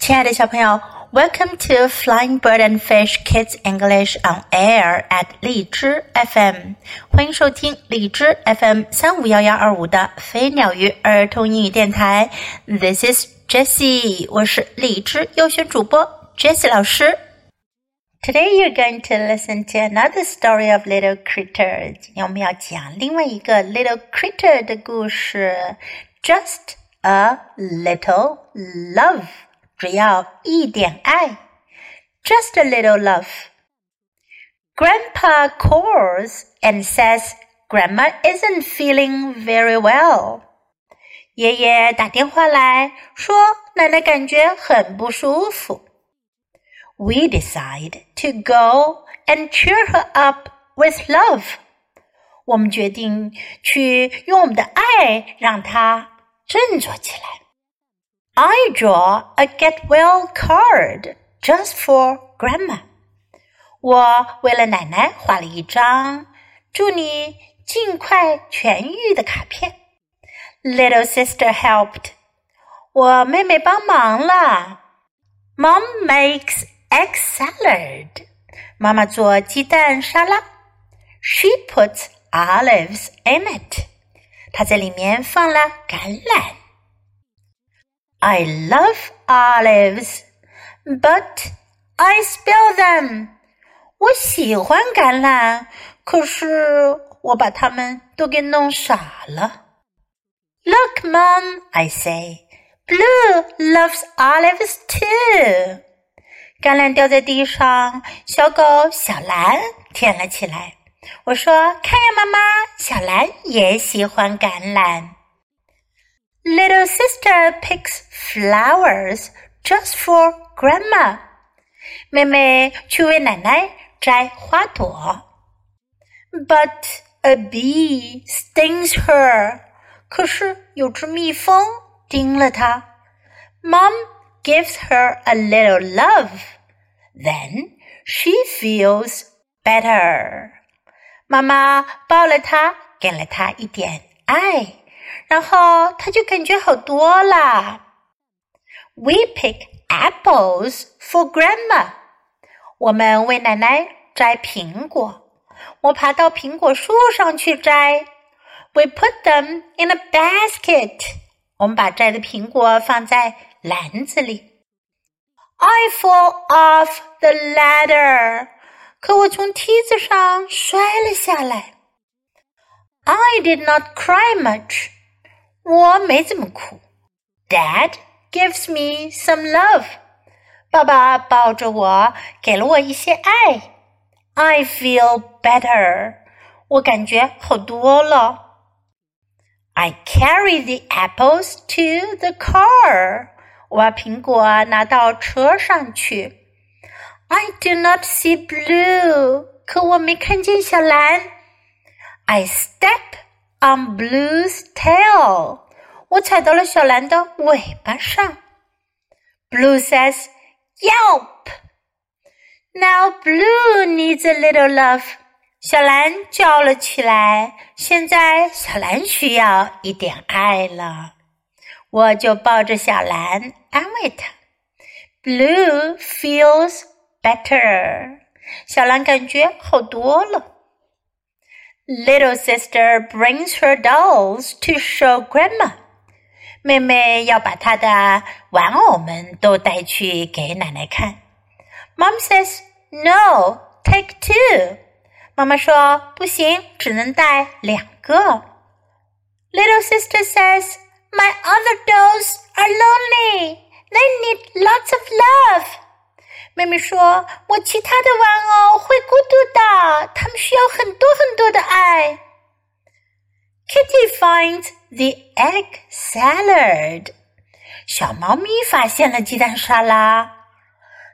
亲爱的小朋友，Welcome to Flying Bird and Fish Kids English on Air at 荔枝 FM，欢迎收听荔枝 FM 三五幺幺二五的飞鸟鱼儿童英语电台。This is Jessie，我是荔枝优选主播 Jessie 老师。Today you're going to listen to another story of little critter。今天我们要讲另外一个 little critter 的故事，Just a little love。 只要一点爱，just a little love. Grandpa calls and says Grandma isn't feeling very well. 爷爷打电话来说，奶奶感觉很不舒服。We decide to go and cheer her up with love. 我们决定去用我们的爱让她振作起来。 I draw a get well card just for grandma. 我为了奶奶画了一张祝你尽快痊愈的卡片。Little sister helped. 我妹妹帮忙了。Mom makes egg salad. 妈妈做鸡蛋沙拉。She puts olives in it. 她在里面放了橄榄。 I love olives, but I spill them. 我喜欢橄榄，可是我把它们都给弄傻了。Look, Mom, I say. Blue loves olives too. 橄榄掉在地上，小狗小蓝舔了起来。我说：“看呀，妈妈，小蓝也喜欢橄榄。” Little sister picks flowers just for grandma. 妹妹去为奶奶摘花朵。But a bee stings her. 可是有只蜜蜂叮了她。Mom gives her a little love. Then she feels better. 妈妈抱了她，给了她一点爱。 然后他就感觉好多了。We pick apples for grandma。我们为奶奶摘苹果。我爬到苹果树上去摘。We put them in a basket。我们把摘的苹果放在篮子里。I fall off the ladder。可我从梯子上摔了下来。I did not cry much。 我没怎么哭。Dad gives me some love。爸爸抱着我，给了我一些爱。I feel better。我感觉好多了。I carry the apples to the car。我把苹果拿到车上去。I do not see blue。可我没看见小蓝。I step on Blue's tail，我踩到了小蓝的尾巴上。Blue says, "Yelp!" Now Blue needs a little love. 小蓝叫了起来。现在小蓝需要一点爱了。我就抱着小蓝安慰她。Blue feels better. 小蓝感觉好多了。 Little sister brings her dolls to show grandma. 妹妹要把她的玩偶们都带去给奶奶看。Mom says no, take two. 妈妈说不行，只能带两个。Little sister says my other dolls are lonely. They need lots of love. 妹妹说：“我其他的玩偶会孤独的，他们需要很多很多的爱。” Kitty finds the egg salad。小猫咪发现了鸡蛋沙拉，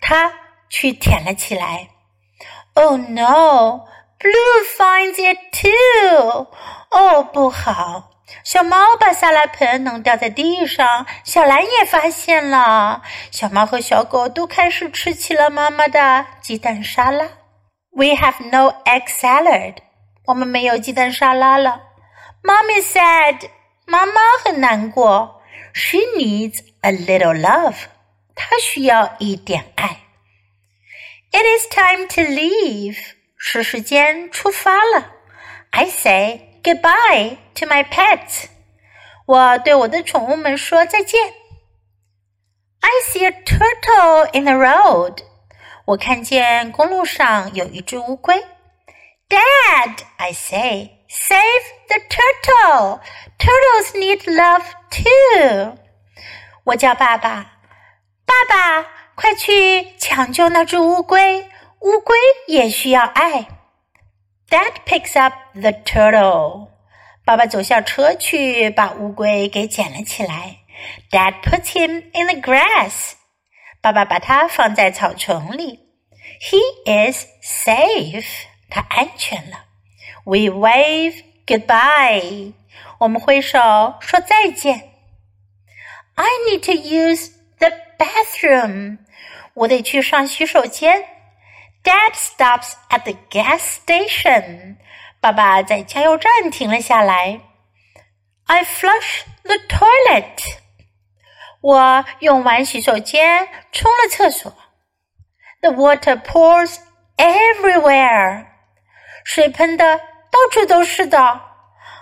它去舔了起来。Oh no! Blue finds it too. 哦，不好！小猫把沙拉盆弄掉在地上，小蓝也发现了。小猫和小狗都开始吃起了妈妈的鸡蛋沙拉。We have no egg salad。我们没有鸡蛋沙拉了。Mommy said，妈妈很难过。She needs a little love。她需要一点爱。It is time to leave，是时间出发了。I say goodbye to my pets，我对我的宠物们说再见。I see a turtle in the road，我看见公路上有一只乌龟。Dad，I say，save the turtle，turtles need love too。我叫爸爸，爸爸，快去抢救那只乌龟，乌龟也需要爱。 Dad picks up the turtle。爸爸走下车去，把乌龟给捡了起来。Dad puts him in the grass。爸爸把它放在草丛里。He is safe。他安全了。We wave goodbye。我们挥手说再见。I need to use the bathroom. 我得去上洗手间。 Dad stops at the gas station. 爸爸在加油站停了下来。I flush the toilet. 我用完洗手间，冲了厕所。The water pours everywhere. 水喷的到处都是的。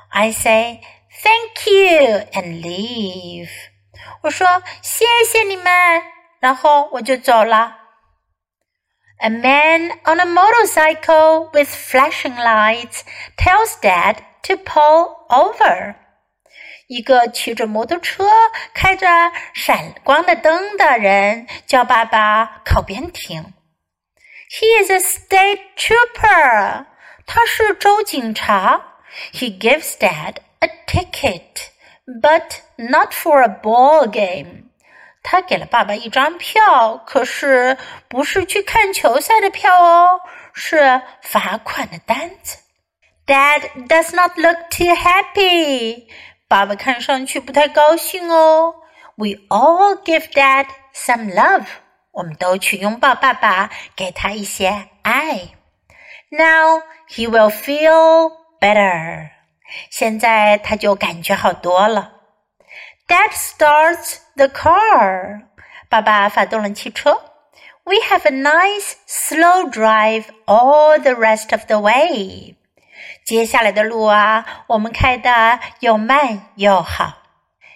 I say thank you and leave. 我说谢谢你们，然后我就走了。 A man on a motorcycle with flashing lights tells Dad to pull over. 一个骑着摩托车、开着闪光的灯的人叫爸爸靠边停。He is a state trooper. 他是州警察。He gives Dad a ticket but not for a ball game. 他给了爸爸一张票，可是不是去看球赛的票哦，是罚款的单子。Dad does not look too happy. 爸爸看上去不太高兴哦。We all give Dad some love. 我们都去拥抱爸爸，给他一些爱。Now he will feel better. 现在他就感觉好多了。Dad starts the car. 爸爸发动了汽车。We have a nice slow drive all the rest of the way. 接下来的路啊，我们开的又慢又好。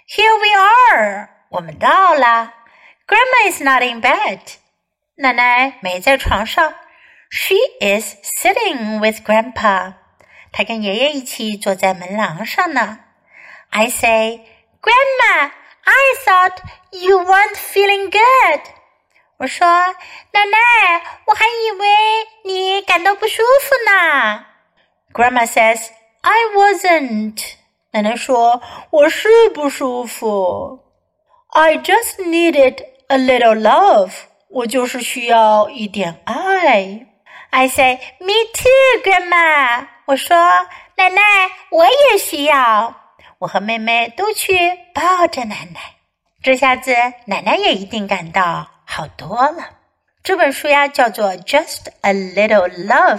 Here we are. 我们到了。Grandma is not in bed. 奶奶没在床上。She is sitting with Grandpa. 他跟爷爷一起坐在门廊上呢。I say, Grandma, I thought you weren't feeling good. 我说，奶奶，我还以为你感到不舒服呢。Grandma says, I wasn't. 奶奶说，我是不舒服。I just needed a little love. 我就是需要一点爱。I say, me too, Grandma. 我说：“奶奶，我也需要。” 我和妹妹都去抱着奶奶，这下子奶奶也一定感到好多了。这本书呀，叫做《Just a Little Love》。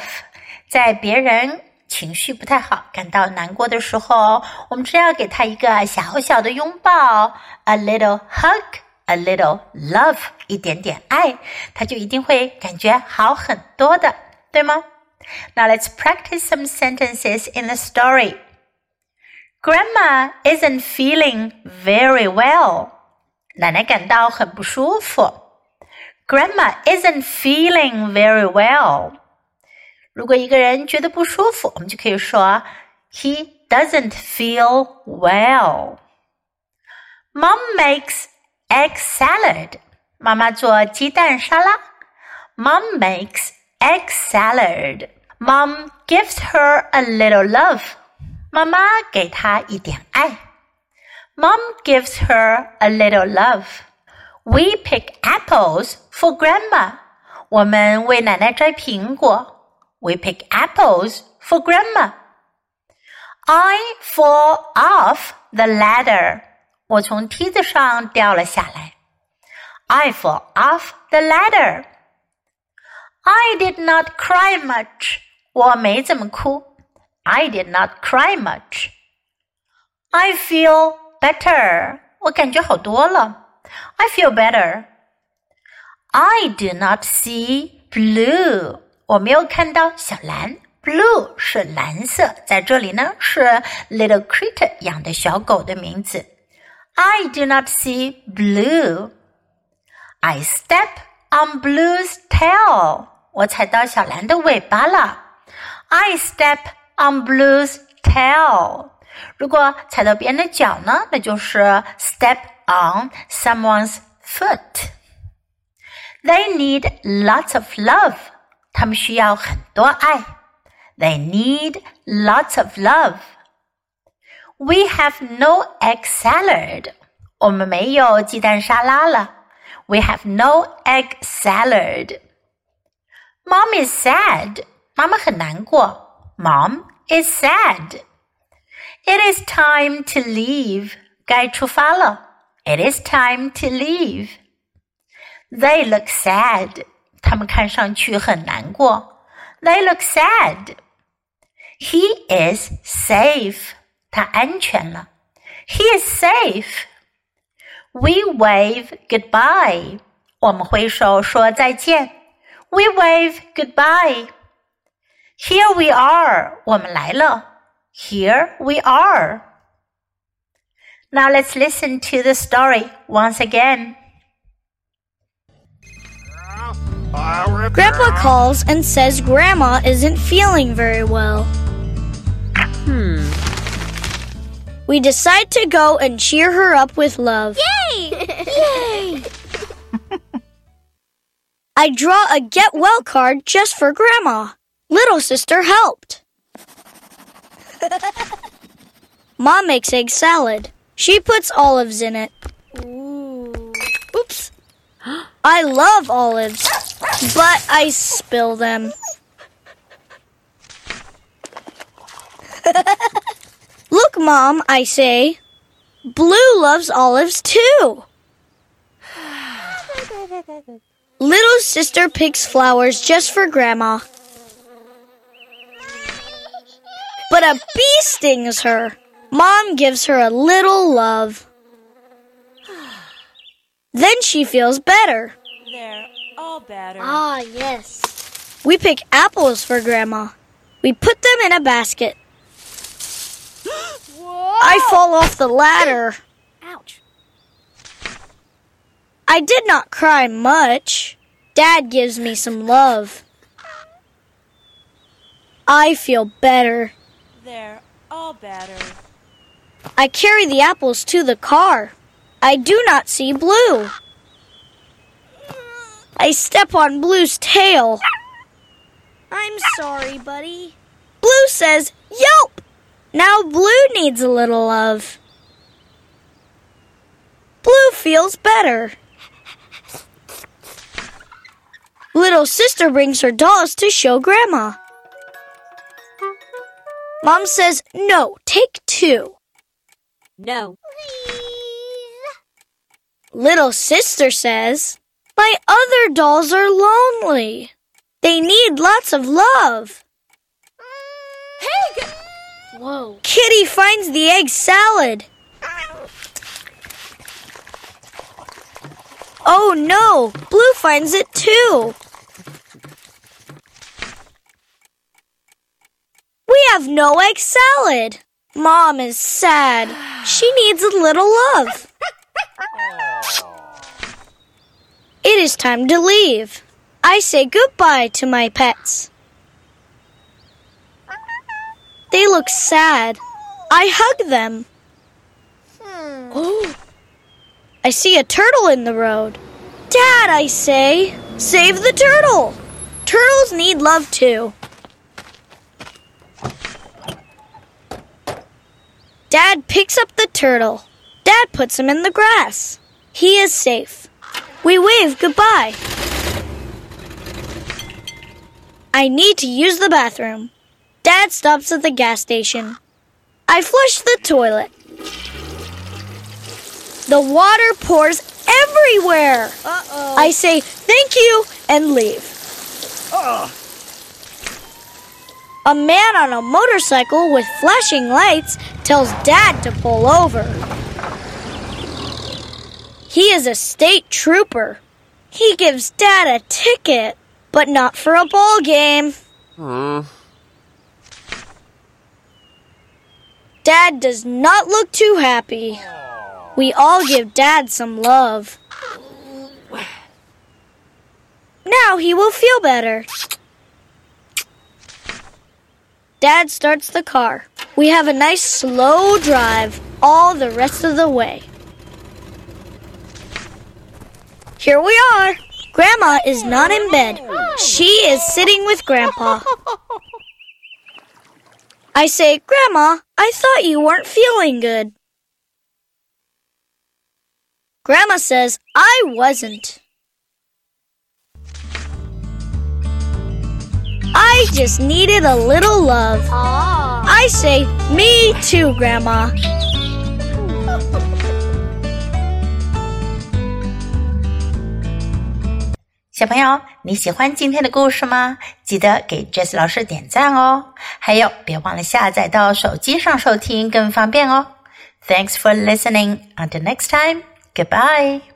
在别人情绪不太好、感到难过的时候，我们只要给他一个小小的拥抱，a little hug，a little love，一点点爱，他就一定会感觉好很多的，对吗？Now let's practice some sentences in the story. Grandma isn't feeling very well. 奶奶感到很不舒服。Grandma isn't feeling very well. 如果一个人觉得不舒服，我们就可以说 He doesn't feel well. Mom makes egg salad. 妈妈做鸡蛋沙拉。Mom makes egg salad. Mom gives her a little love. 妈妈给她一点爱。Mom gives her a little love. We pick apples for grandma. 我们为奶奶摘苹果。We pick apples for grandma. I fall off the ladder. 我从梯子上掉了下来。I fall off the ladder. I did not cry much. 我没怎么哭。 I did not cry much. I feel better. 我感觉好多了。I feel better. I do not see blue。我没有看到小蓝。Blue 是蓝色，在这里呢是 Little Critter 养的小狗的名字。I do not see blue. I step on Blue's tail. 我踩到小蓝的尾巴了。I step on Blue's tail. 如果踩到别人的脚呢，那就是 step on someone's foot. They need lots of love. 他们需要很多爱。They need lots of love. We have no egg salad. 我们没有鸡蛋沙拉了。We have no egg salad. Mom is sad. 妈妈很难过。 Mom is sad. It is time to leave. 该出发了。It is time to leave. They look sad. 他们看上去很难过。They look sad. He is safe. 他安全了。He is safe. We wave goodbye. 我们挥手说再见。We wave goodbye. Here we are. 我们来了。Here we are. Now let's listen to the story once again. Grandpa calls and says Grandma isn't feeling very well. Hmm. We decide to go and cheer her up with love. Yay! Yay! I draw a get well card just for Grandma. Little sister helped. Mom makes egg salad. She puts olives in it. Ooh. Oops. I love olives, but I spill them. Look, Mom, I say. Blue loves olives too. Little sister picks flowers just for Grandma. But a bee stings her. Mom gives her a little love. Then she feels better. They're all better. Ah, yes. We pick apples for Grandma. We put them in a basket. I fall off the ladder. Ouch. I did not cry much. Dad gives me some love. I feel better. They're all better. I carry the apples to the car. I do not see Blue. I step on Blue's tail. I'm sorry, buddy. Blue says, Yelp! Now Blue needs a little love. Blue feels better. Little sister brings her dolls to show Grandma. Mom says, No, take two. No. Please. Little sister says, My other dolls are lonely. They need lots of love. Hey! Whoa. Kitty finds the egg salad. Oh no, Blue finds it too. We have no egg salad. Mom is sad. She needs a little love. It is time to leave. I say goodbye to my pets. They look sad. I hug them. Hmm. Oh. I see a turtle in the road. Dad, I say, save the turtle. Turtles need love too. Dad picks up the turtle. Dad puts him in the grass. He is safe. We wave goodbye. I need to use the bathroom. Dad stops at the gas station. I flush the toilet. The water pours everywhere. Uh-oh. I say thank you and leave. A man on a motorcycle with flashing lights tells Dad to pull over. He is a state trooper. He gives Dad a ticket, but not for a ball game. Hmm. Dad does not look too happy. We all give Dad some love. Now he will feel better. Dad starts the car. We have a nice slow drive all the rest of the way. Here we are. Grandma is not in bed. She is sitting with Grandpa. I say, Grandma, I thought you weren't feeling good. Grandma says, I wasn't. I just needed a little love. I say, me too, Grandma. 小朋友，你喜欢今天的故事吗？记得给 Jess 老师点赞哦！还有，别忘了下载到手机上收听，更方便哦。Thanks for listening. Until next time. Goodbye.